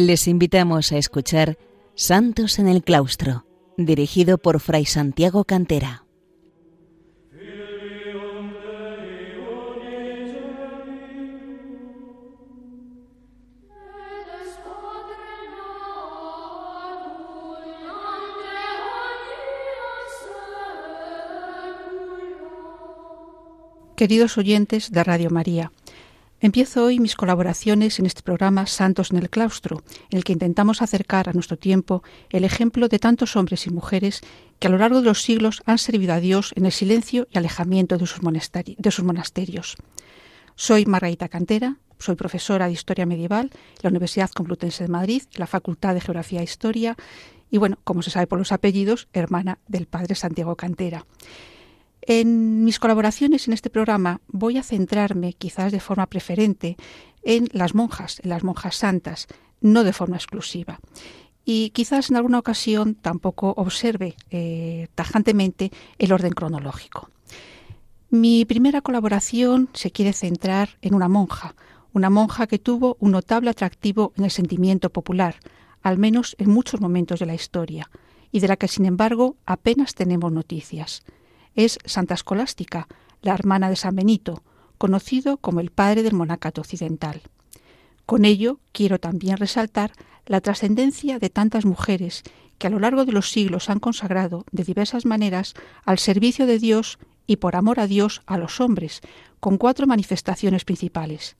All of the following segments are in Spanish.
Les invitamos a escuchar Santos en el Claustro, dirigido por Fray Santiago Cantera. Queridos oyentes de Radio María, empiezo hoy mis colaboraciones en este programa Santos en el Claustro, en el que intentamos acercar a nuestro tiempo el ejemplo de tantos hombres y mujeres que a lo largo de los siglos han servido a Dios en el silencio y alejamiento de sus, monasterios. Soy Margarita Cantera, soy profesora de Historia Medieval en la Universidad Complutense de Madrid, en la Facultad de Geografía e Historia, y bueno, como se sabe por los apellidos, hermana del padre Santiago Cantera. En mis colaboraciones en este programa voy a centrarme, quizás de forma preferente, en las monjas, en las monjas santas, no de forma exclusiva. Y quizás en alguna ocasión tampoco observe eh, tajantemente el orden cronológico. Mi primera colaboración se quiere centrar en una monja, una monja que tuvo un notable atractivo en el sentimiento popular, al menos en muchos momentos de la historia, y de la que sin embargo apenas tenemos noticias es Santa Escolástica, la hermana de San Benito, conocido como el padre del monacato occidental. Con ello quiero también resaltar la trascendencia de tantas mujeres que a lo largo de los siglos han consagrado de diversas maneras al servicio de Dios y por amor a Dios a los hombres, con cuatro manifestaciones principales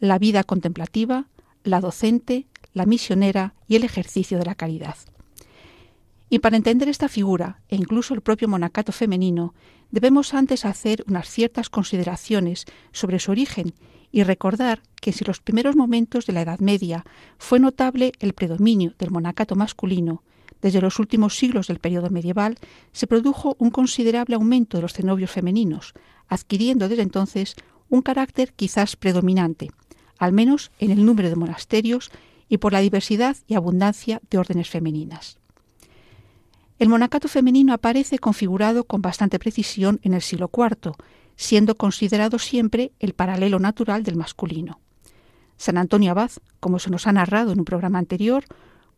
la vida contemplativa, la docente, la misionera y el ejercicio de la caridad. Y para entender esta figura, e incluso el propio monacato femenino, debemos antes hacer unas ciertas consideraciones sobre su origen y recordar que si en los primeros momentos de la Edad Media fue notable el predominio del monacato masculino, desde los últimos siglos del periodo medieval se produjo un considerable aumento de los cenobios femeninos, adquiriendo desde entonces un carácter quizás predominante, al menos en el número de monasterios y por la diversidad y abundancia de órdenes femeninas. El monacato femenino aparece configurado con bastante precisión en el siglo IV, siendo considerado siempre el paralelo natural del masculino. San Antonio Abad, como se nos ha narrado en un programa anterior,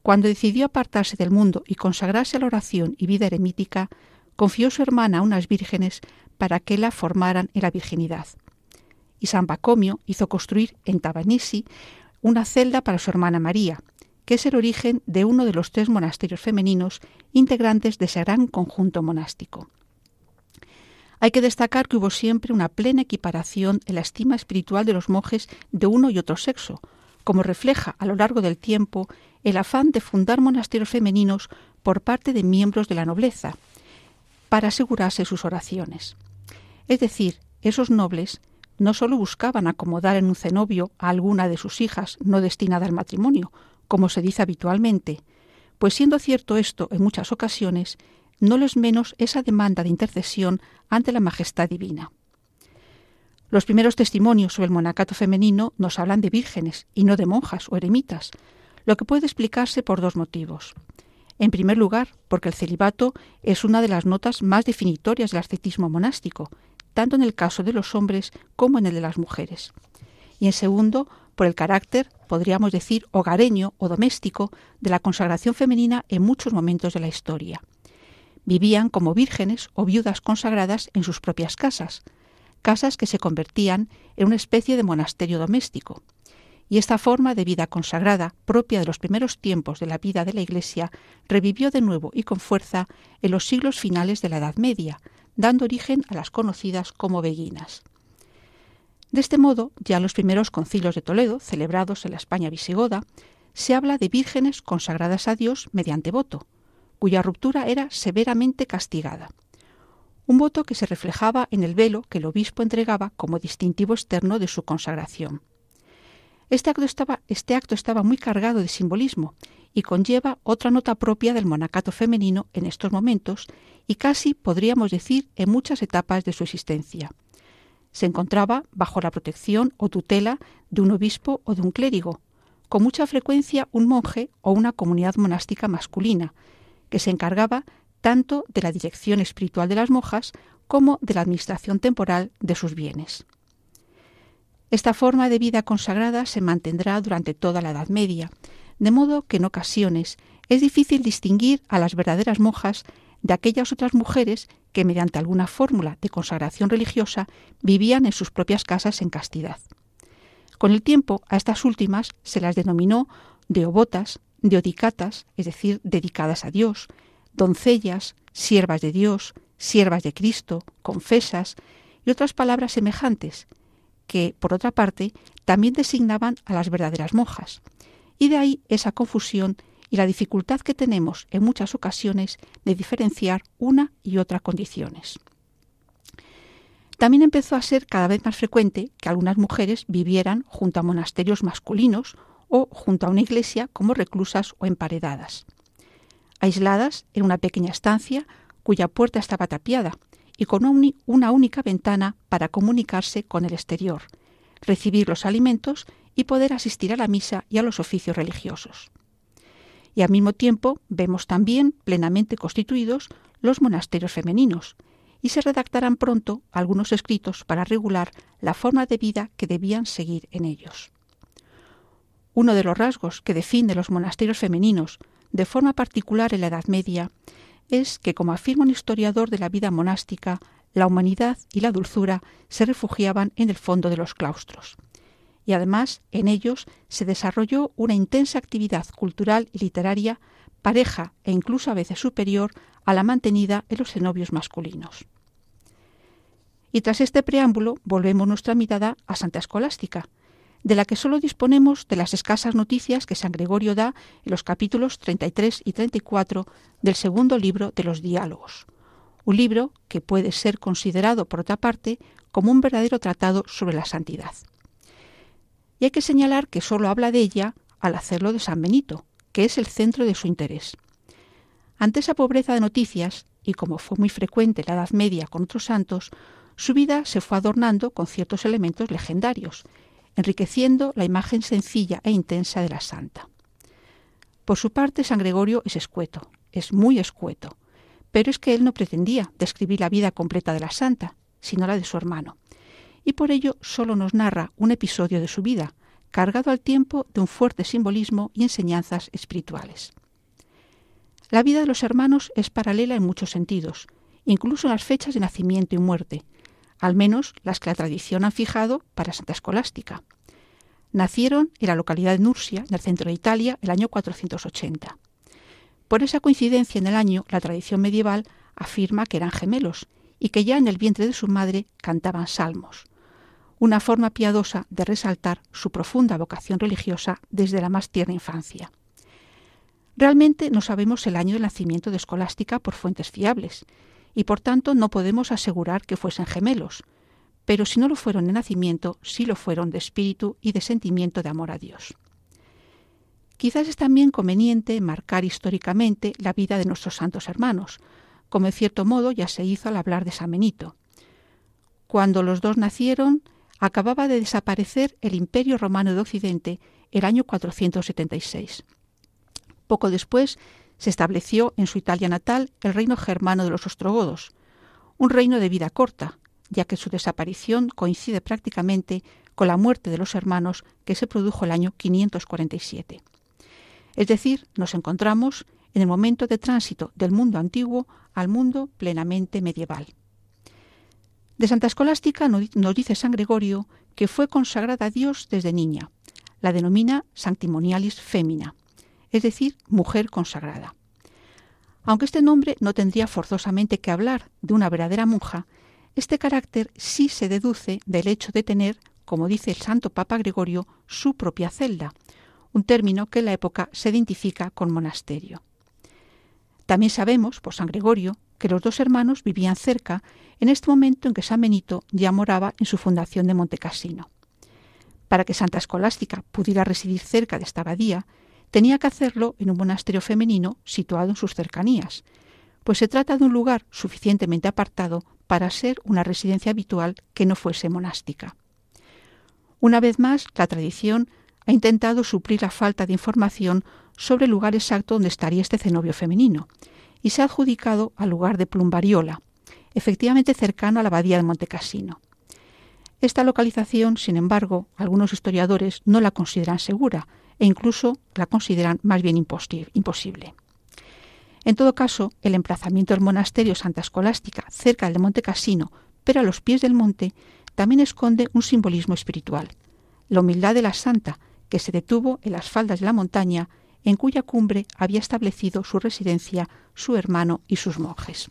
cuando decidió apartarse del mundo y consagrarse a la oración y vida eremítica, confió su hermana a unas vírgenes para que la formaran en la virginidad. Y San Bacomio hizo construir en Tabanisi una celda para su hermana María, que es el origen de uno de los tres monasterios femeninos integrantes de ese gran conjunto monástico. Hay que destacar que hubo siempre una plena equiparación en la estima espiritual de los monjes de uno y otro sexo, como refleja a lo largo del tiempo el afán de fundar monasterios femeninos por parte de miembros de la nobleza, para asegurarse sus oraciones. Es decir, esos nobles no sólo buscaban acomodar en un cenobio a alguna de sus hijas no destinada al matrimonio, como se dice habitualmente, pues siendo cierto esto en muchas ocasiones, no lo es menos esa demanda de intercesión ante la majestad divina. Los primeros testimonios sobre el monacato femenino nos hablan de vírgenes y no de monjas o eremitas, lo que puede explicarse por dos motivos. En primer lugar, porque el celibato es una de las notas más definitorias del ascetismo monástico, tanto en el caso de los hombres como en el de las mujeres. Y en segundo, por el carácter, podríamos decir, hogareño o doméstico de la consagración femenina en muchos momentos de la historia. Vivían como vírgenes o viudas consagradas en sus propias casas, casas que se convertían en una especie de monasterio doméstico. Y esta forma de vida consagrada, propia de los primeros tiempos de la vida de la Iglesia, revivió de nuevo y con fuerza en los siglos finales de la Edad Media, dando origen a las conocidas como beguinas. De este modo, ya en los primeros concilios de Toledo, celebrados en la España visigoda, se habla de vírgenes consagradas a Dios mediante voto, cuya ruptura era severamente castigada. Un voto que se reflejaba en el velo que el obispo entregaba como distintivo externo de su consagración. Este acto, estaba, este acto estaba muy cargado de simbolismo y conlleva otra nota propia del monacato femenino en estos momentos y casi podríamos decir en muchas etapas de su existencia se encontraba bajo la protección o tutela de un obispo o de un clérigo, con mucha frecuencia un monje o una comunidad monástica masculina, que se encargaba tanto de la dirección espiritual de las monjas como de la administración temporal de sus bienes. Esta forma de vida consagrada se mantendrá durante toda la Edad Media, de modo que en ocasiones es difícil distinguir a las verdaderas monjas de aquellas otras mujeres que mediante alguna fórmula de consagración religiosa vivían en sus propias casas en castidad. Con el tiempo a estas últimas se las denominó deobotas, deodicatas, es decir, dedicadas a Dios, doncellas, siervas de Dios, siervas de Cristo, confesas y otras palabras semejantes, que, por otra parte, también designaban a las verdaderas monjas. Y de ahí esa confusión y la dificultad que tenemos en muchas ocasiones de diferenciar una y otra condiciones. También empezó a ser cada vez más frecuente que algunas mujeres vivieran junto a monasterios masculinos o junto a una iglesia como reclusas o emparedadas. Aisladas en una pequeña estancia cuya puerta estaba tapiada y con una única ventana para comunicarse con el exterior, recibir los alimentos y poder asistir a la misa y a los oficios religiosos y al mismo tiempo vemos también plenamente constituidos los monasterios femeninos, y se redactarán pronto algunos escritos para regular la forma de vida que debían seguir en ellos. Uno de los rasgos que define los monasterios femeninos de forma particular en la Edad Media es que, como afirma un historiador de la vida monástica, la humanidad y la dulzura se refugiaban en el fondo de los claustros y además en ellos se desarrolló una intensa actividad cultural y literaria pareja e incluso a veces superior a la mantenida en los cenobios masculinos. Y tras este preámbulo volvemos nuestra mirada a Santa Escolástica, de la que solo disponemos de las escasas noticias que San Gregorio da en los capítulos 33 y 34 del segundo libro de los Diálogos, un libro que puede ser considerado, por otra parte, como un verdadero tratado sobre la santidad. Y hay que señalar que solo habla de ella al hacerlo de San Benito, que es el centro de su interés. Ante esa pobreza de noticias, y como fue muy frecuente en la Edad Media con otros santos, su vida se fue adornando con ciertos elementos legendarios, enriqueciendo la imagen sencilla e intensa de la santa. Por su parte, San Gregorio es escueto, es muy escueto, pero es que él no pretendía describir la vida completa de la santa, sino la de su hermano y por ello solo nos narra un episodio de su vida, cargado al tiempo de un fuerte simbolismo y enseñanzas espirituales. La vida de los hermanos es paralela en muchos sentidos, incluso en las fechas de nacimiento y muerte, al menos las que la tradición ha fijado para Santa Escolástica. Nacieron en la localidad de Nursia, en el centro de Italia, el año 480. Por esa coincidencia en el año, la tradición medieval afirma que eran gemelos y que ya en el vientre de su madre cantaban salmos una forma piadosa de resaltar su profunda vocación religiosa desde la más tierna infancia. Realmente no sabemos el año del nacimiento de Escolástica por fuentes fiables, y por tanto no podemos asegurar que fuesen gemelos, pero si no lo fueron de nacimiento, sí lo fueron de espíritu y de sentimiento de amor a Dios. Quizás es también conveniente marcar históricamente la vida de nuestros santos hermanos, como en cierto modo ya se hizo al hablar de San Benito. Cuando los dos nacieron, acababa de desaparecer el Imperio Romano de Occidente el año 476. Poco después se estableció en su Italia natal el reino germano de los ostrogodos, un reino de vida corta, ya que su desaparición coincide prácticamente con la muerte de los hermanos que se produjo el año 547. Es decir, nos encontramos en el momento de tránsito del mundo antiguo al mundo plenamente medieval. De Santa Escolástica nos dice San Gregorio que fue consagrada a Dios desde niña. La denomina Sanctimonialis Femina, es decir, mujer consagrada. Aunque este nombre no tendría forzosamente que hablar de una verdadera monja, este carácter sí se deduce del hecho de tener, como dice el Santo Papa Gregorio, su propia celda, un término que en la época se identifica con monasterio. También sabemos, por San Gregorio, que los dos hermanos vivían cerca en este momento en que San Benito ya moraba en su fundación de Montecassino. Para que Santa Escolástica pudiera residir cerca de esta abadía, tenía que hacerlo en un monasterio femenino situado en sus cercanías, pues se trata de un lugar suficientemente apartado para ser una residencia habitual que no fuese monástica. Una vez más, la tradición ha intentado suplir la falta de información sobre el lugar exacto donde estaría este cenobio femenino, y se ha adjudicado al lugar de Plumbariola, efectivamente cercano a la abadía de Montecassino. Esta localización, sin embargo, algunos historiadores no la consideran segura, e incluso la consideran más bien imposible. En todo caso, el emplazamiento del monasterio Santa Escolástica cerca del Monte Casino, pero a los pies del monte, también esconde un simbolismo espiritual. La humildad de la santa, que se detuvo en las faldas de la montaña, en cuya cumbre había establecido su residencia su hermano y sus monjes.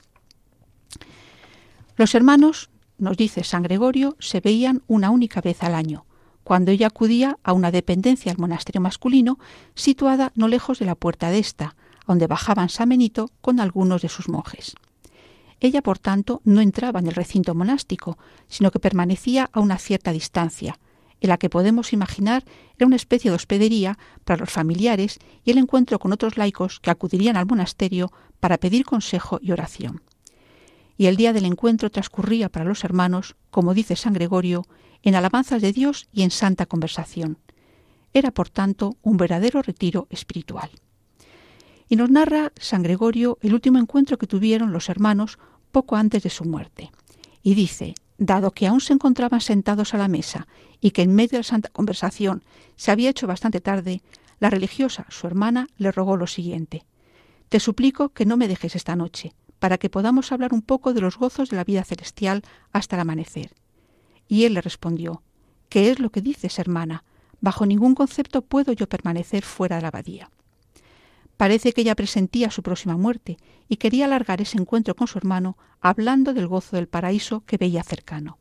Los hermanos, nos dice San Gregorio, se veían una única vez al año, cuando ella acudía a una dependencia del monasterio masculino situada no lejos de la puerta de esta, donde bajaban San Benito con algunos de sus monjes. Ella, por tanto, no entraba en el recinto monástico, sino que permanecía a una cierta distancia, en la que podemos imaginar era una especie de hospedería para los familiares y el encuentro con otros laicos que acudirían al monasterio para pedir consejo y oración. Y el día del encuentro transcurría para los hermanos, como dice San Gregorio, en alabanzas de Dios y en santa conversación. Era, por tanto, un verdadero retiro espiritual. Y nos narra San Gregorio el último encuentro que tuvieron los hermanos poco antes de su muerte. Y dice, dado que aún se encontraban sentados a la mesa y que en medio de la santa conversación se había hecho bastante tarde, la religiosa, su hermana, le rogó lo siguiente. Te suplico que no me dejes esta noche, para que podamos hablar un poco de los gozos de la vida celestial hasta el amanecer. Y él le respondió, ¿Qué es lo que dices, hermana? Bajo ningún concepto puedo yo permanecer fuera de la abadía. Parece que ella presentía su próxima muerte y quería alargar ese encuentro con su hermano hablando del gozo del paraíso que veía cercano.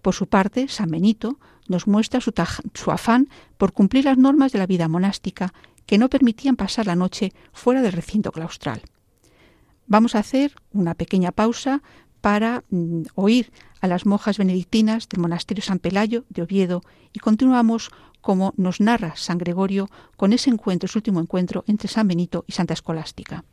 Por su parte, San Benito nos muestra su, afán por cumplir las normas de la vida monástica que no permitían pasar la noche fuera del recinto claustral. Vamos a hacer una pequeña pausa para mm, oír a las monjas benedictinas del monasterio San Pelayo de Oviedo y continuamos como nos narra San Gregorio con ese encuentro, su último encuentro entre San Benito y Santa Escolástica.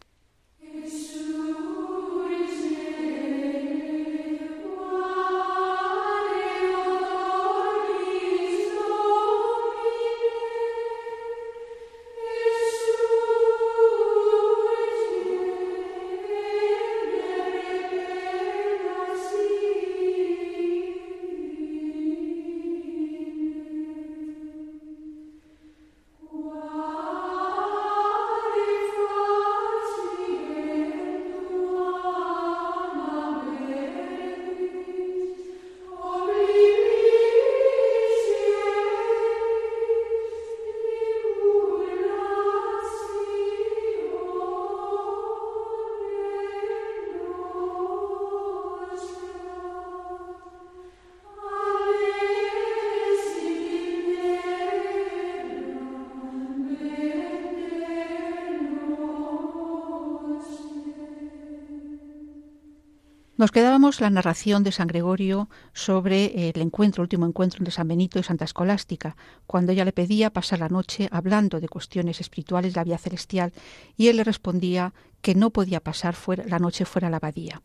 Nos quedábamos la narración de San Gregorio sobre el encuentro, el último encuentro entre San Benito y Santa Escolástica, cuando ella le pedía pasar la noche hablando de cuestiones espirituales la vida celestial y él le respondía que no podía pasar fuera, la noche fuera de la abadía.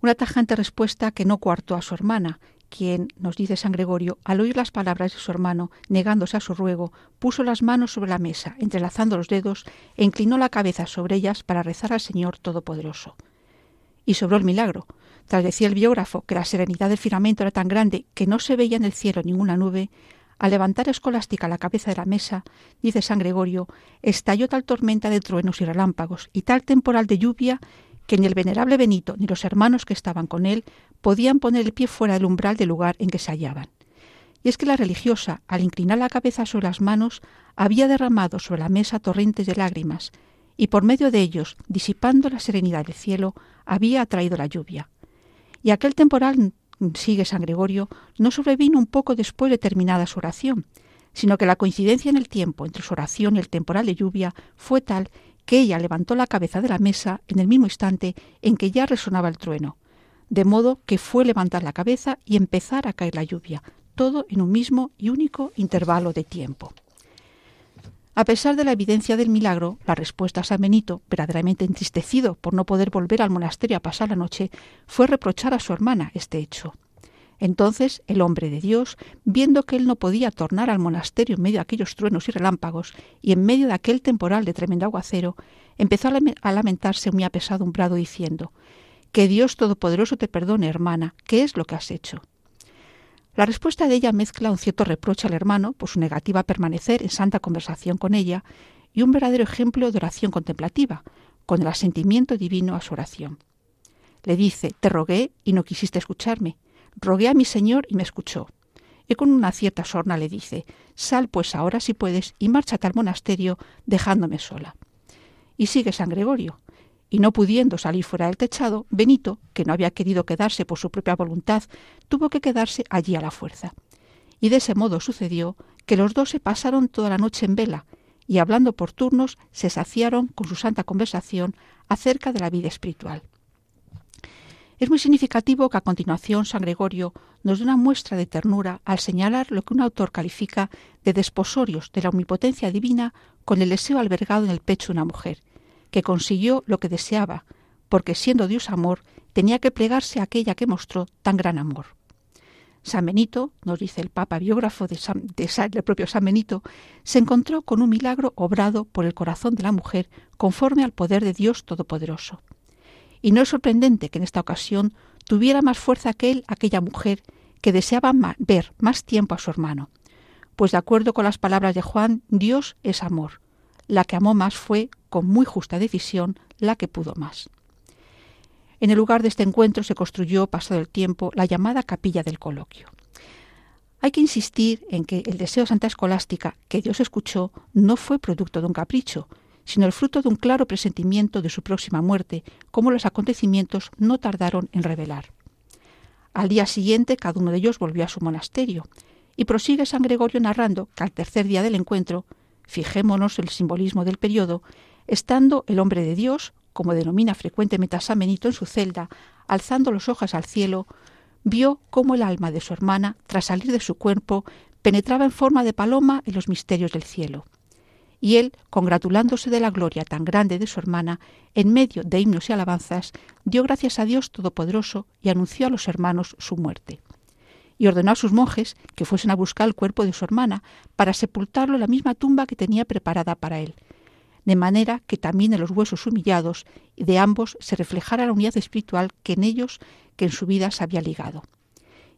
Una tajante respuesta que no coartó a su hermana, quien, nos dice San Gregorio, al oír las palabras de su hermano, negándose a su ruego, puso las manos sobre la mesa, entrelazando los dedos, e inclinó la cabeza sobre ellas para rezar al Señor Todopoderoso. Y sobró el milagro, tras decir el biógrafo que la serenidad del firmamento era tan grande que no se veía en el cielo ninguna nube, al levantar escolástica la cabeza de la mesa, dice San Gregorio, estalló tal tormenta de truenos y relámpagos y tal temporal de lluvia que ni el venerable Benito ni los hermanos que estaban con él podían poner el pie fuera del umbral del lugar en que se hallaban. Y es que la religiosa, al inclinar la cabeza sobre las manos, había derramado sobre la mesa torrentes de lágrimas, y por medio de ellos, disipando la serenidad del cielo, había atraído la lluvia. Y aquel temporal, sigue San Gregorio, no sobrevino un poco después de terminada su oración, sino que la coincidencia en el tiempo entre su oración y el temporal de lluvia fue tal que ella levantó la cabeza de la mesa en el mismo instante en que ya resonaba el trueno, de modo que fue levantar la cabeza y empezar a caer la lluvia, todo en un mismo y único intervalo de tiempo. A pesar de la evidencia del milagro, la respuesta a San Benito, verdaderamente entristecido por no poder volver al monasterio a pasar la noche, fue reprochar a su hermana este hecho. Entonces el hombre de Dios, viendo que él no podía tornar al monasterio en medio de aquellos truenos y relámpagos y en medio de aquel temporal de tremendo aguacero, empezó a lamentarse muy apesadumbrado diciendo Que Dios Todopoderoso te perdone, hermana, ¿qué es lo que has hecho? La respuesta de ella mezcla un cierto reproche al hermano por su negativa a permanecer en santa conversación con ella y un verdadero ejemplo de oración contemplativa, con el asentimiento divino a su oración. Le dice, te rogué y no quisiste escucharme. Rogué a mi Señor y me escuchó. Y con una cierta sorna le dice, sal pues ahora si puedes y márchate al monasterio dejándome sola. Y sigue San Gregorio. Y no pudiendo salir fuera del techado, Benito, que no había querido quedarse por su propia voluntad, tuvo que quedarse allí a la fuerza. Y de ese modo sucedió que los dos se pasaron toda la noche en vela, y hablando por turnos se saciaron con su santa conversación acerca de la vida espiritual. Es muy significativo que a continuación San Gregorio nos dé una muestra de ternura al señalar lo que un autor califica de desposorios de la omnipotencia divina con el deseo albergado en el pecho de una mujer, que consiguió lo que deseaba, porque siendo Dios amor, tenía que plegarse a aquella que mostró tan gran amor. San Benito, nos dice el Papa biógrafo de del propio San Benito, se encontró con un milagro obrado por el corazón de la mujer conforme al poder de Dios Todopoderoso. Y no es sorprendente que en esta ocasión tuviera más fuerza que él aquella mujer que deseaba ver más tiempo a su hermano. Pues de acuerdo con las palabras de Juan, Dios es amor. La que amó más fue, con muy justa decisión, la que pudo más. En el lugar de este encuentro se construyó, pasado el tiempo, la llamada capilla del coloquio. Hay que insistir en que el deseo de Santa Escolástica, que Dios escuchó, no fue producto de un capricho, sino el fruto de un claro presentimiento de su próxima muerte, como los acontecimientos no tardaron en revelar. Al día siguiente cada uno de ellos volvió a su monasterio, y prosigue San Gregorio narrando que al tercer día del encuentro, fijémonos el simbolismo del periodo, estando el hombre de Dios, como denomina frecuentemente a San Benito en su celda, alzando los ojos al cielo, vio cómo el alma de su hermana, tras salir de su cuerpo, penetraba en forma de paloma en los misterios del cielo y él, congratulándose de la gloria tan grande de su hermana, en medio de himnos y alabanzas, dio gracias a Dios Todopoderoso y anunció a los hermanos su muerte. Y ordenó a sus monjes que fuesen a buscar el cuerpo de su hermana para sepultarlo en la misma tumba que tenía preparada para él, de manera que también en los huesos humillados de ambos se reflejara la unidad espiritual que en ellos, que en su vida se había ligado.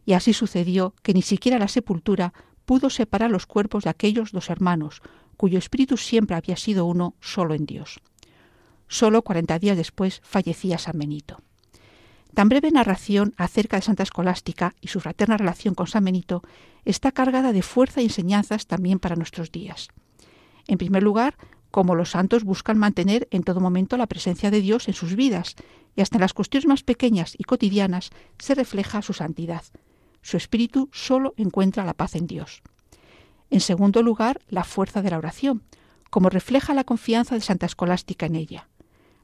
Y así sucedió que ni siquiera la sepultura pudo separar los cuerpos de aquellos dos hermanos, cuyo espíritu siempre había sido uno solo en Dios. Solo cuarenta días después fallecía San Benito. Tan breve narración acerca de Santa Escolástica y su fraterna relación con San Benito está cargada de fuerza y enseñanzas también para nuestros días. En primer lugar, cómo los santos buscan mantener en todo momento la presencia de Dios en sus vidas, y hasta en las cuestiones más pequeñas y cotidianas se refleja su santidad. Su espíritu solo encuentra la paz en Dios. En segundo lugar, la fuerza de la oración, como refleja la confianza de Santa Escolástica en ella.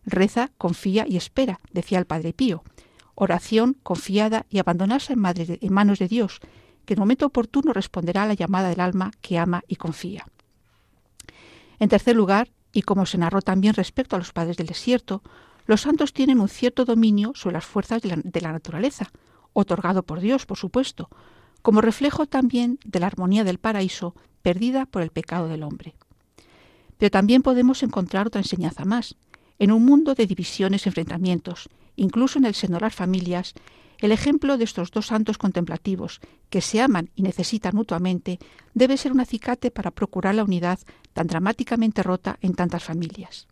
Reza, confía y espera, decía el Padre Pío. Oración confiada y abandonarse en, manos de Dios, que en momento oportuno responderá a la llamada del alma que ama y confía. En tercer lugar, y como se narró también respecto a los padres del desierto, los santos tienen un cierto dominio sobre las fuerzas de la naturaleza, otorgado por Dios, por supuesto, como reflejo también de la armonía del paraíso perdida por el pecado del hombre. Pero también podemos encontrar otra enseñanza más. En un mundo de divisiones y enfrentamientos, incluso en el seno de las familias, el ejemplo de estos dos santos contemplativos, que se aman y necesitan mutuamente, debe ser un acicate para procurar la unidad tan dramáticamente rota en tantas familias.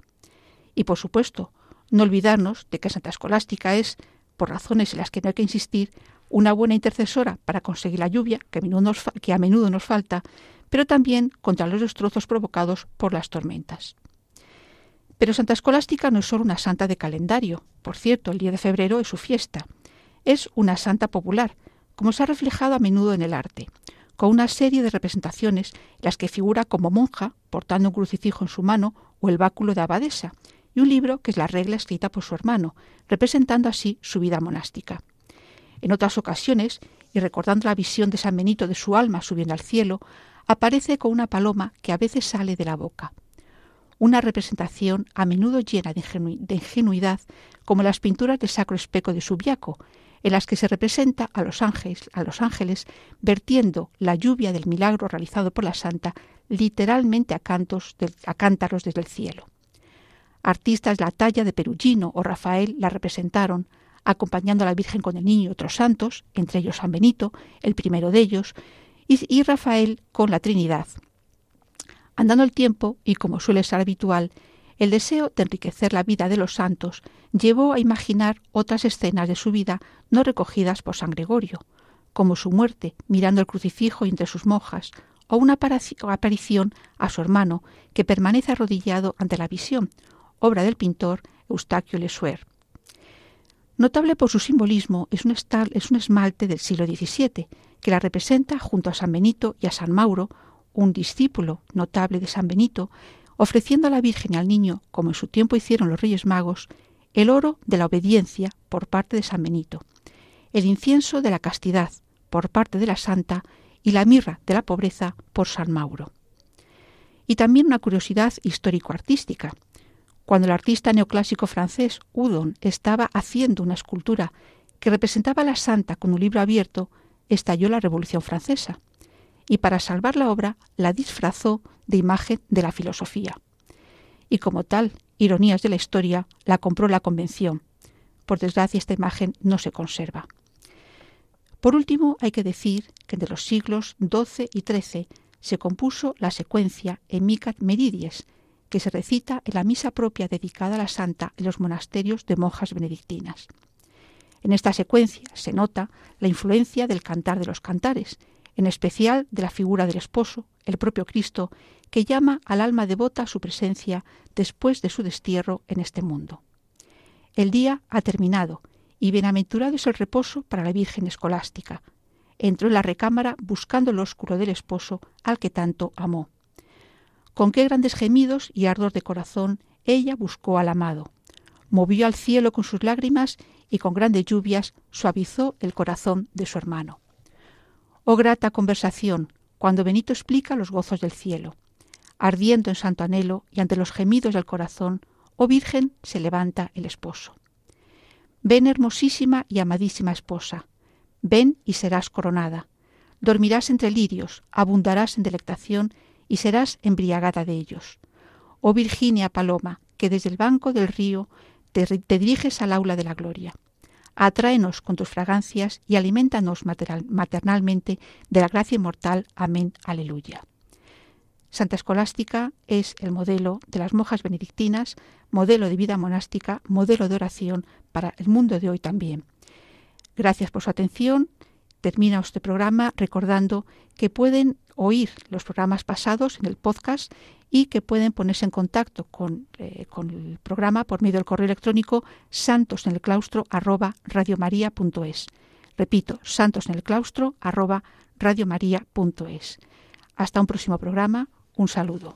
Y por supuesto, no olvidarnos de que Santa Escolástica es, por razones en las que no hay que insistir, una buena intercesora para conseguir la lluvia, que a menudo nos, que a menudo nos falta, pero también contra los destrozos provocados por las tormentas. Pero Santa Escolástica no es solo una santa de calendario. Por cierto, el día de febrero es su fiesta. Es una santa popular, como se ha reflejado a menudo en el arte, con una serie de representaciones en las que figura como monja, portando un crucifijo en su mano o el báculo de abadesa, y un libro que es la regla escrita por su hermano, representando así su vida monástica. En otras ocasiones, y recordando la visión de San Benito de su alma subiendo al cielo, aparece con una paloma que a veces sale de la boca. Una representación a menudo llena de, ingenuidad, como las pinturas de Sacro Especo de Subiaco, en las que se representa a los, ángeles, a los ángeles vertiendo la lluvia del milagro realizado por la santa literalmente a, cantos a cántaros desde el cielo. Artistas de la talla de Perugino o Rafael la representaron, acompañando a la Virgen con el niño y otros santos, entre ellos San Benito, el primero de ellos, y, Rafael con la Trinidad. Andando el tiempo, y como suele ser habitual, el deseo de enriquecer la vida de los santos llevó a imaginar otras escenas de su vida no recogidas por San Gregorio, como su muerte mirando el crucifijo entre sus monjas, o una aparición a su hermano que permanece arrodillado ante la visión, obra del pintor Eustaquio Lesueur. Notable por su simbolismo es un, es un esmalte del siglo XVII, que la representa junto a San Benito y a San Mauro, un discípulo notable de San Benito, ofreciendo a la Virgen y al niño, como en su tiempo hicieron los Reyes Magos, el oro de la obediencia por parte de San Benito, el incienso de la castidad por parte de la Santa y la mirra de la pobreza por San Mauro. Y también una curiosidad histórico-artística. Cuando el artista neoclásico francés Udon estaba haciendo una escultura que representaba a la Santa con un libro abierto, estalló la Revolución Francesa y para salvar la obra la disfrazó de imagen de la filosofía. Y como tal, ironías de la historia, la compró la Convención. Por desgracia, esta imagen no se conserva. Por último, hay que decir que entre los siglos XII y XIII se compuso la secuencia Emicat Meridies, que se recita en la misa propia dedicada a la santa en los monasterios de monjas benedictinas. En esta secuencia se nota la influencia del cantar de los cantares, en especial de la figura del esposo, el propio Cristo, que llama al alma devota a su presencia después de su destierro en este mundo. El día ha terminado y bienaventurado es el reposo para la Virgen escolástica. Entró en la recámara buscando el ósculo del esposo al que tanto amó. Con qué grandes gemidos y ardor de corazón ella buscó al amado. Movió al cielo con sus lágrimas y con grandes lluvias suavizó el corazón de su hermano. Oh grata conversación, cuando Benito explica los gozos del cielo. Ardiendo en santo anhelo y ante los gemidos del corazón, oh Virgen, se levanta el esposo. Ven hermosísima y amadísima esposa, ven y serás coronada. Dormirás entre lirios, abundarás en delectación y serás embriagada de ellos. Oh Virginia Paloma, que desde el banco del río te, te diriges al aula de la gloria atráenos con tus fragancias y alimentanos maternalmente de la gracia inmortal. Amén. Aleluya. Santa Escolástica es el modelo de las monjas benedictinas, modelo de vida monástica, modelo de oración para el mundo de hoy también. Gracias por su atención. Termina este programa recordando que pueden oír los programas pasados en el podcast y que pueden ponerse en contacto con, eh, con el programa por medio del correo electrónico santos en el claustro arroba Repito, santos Hasta un próximo programa. Un saludo.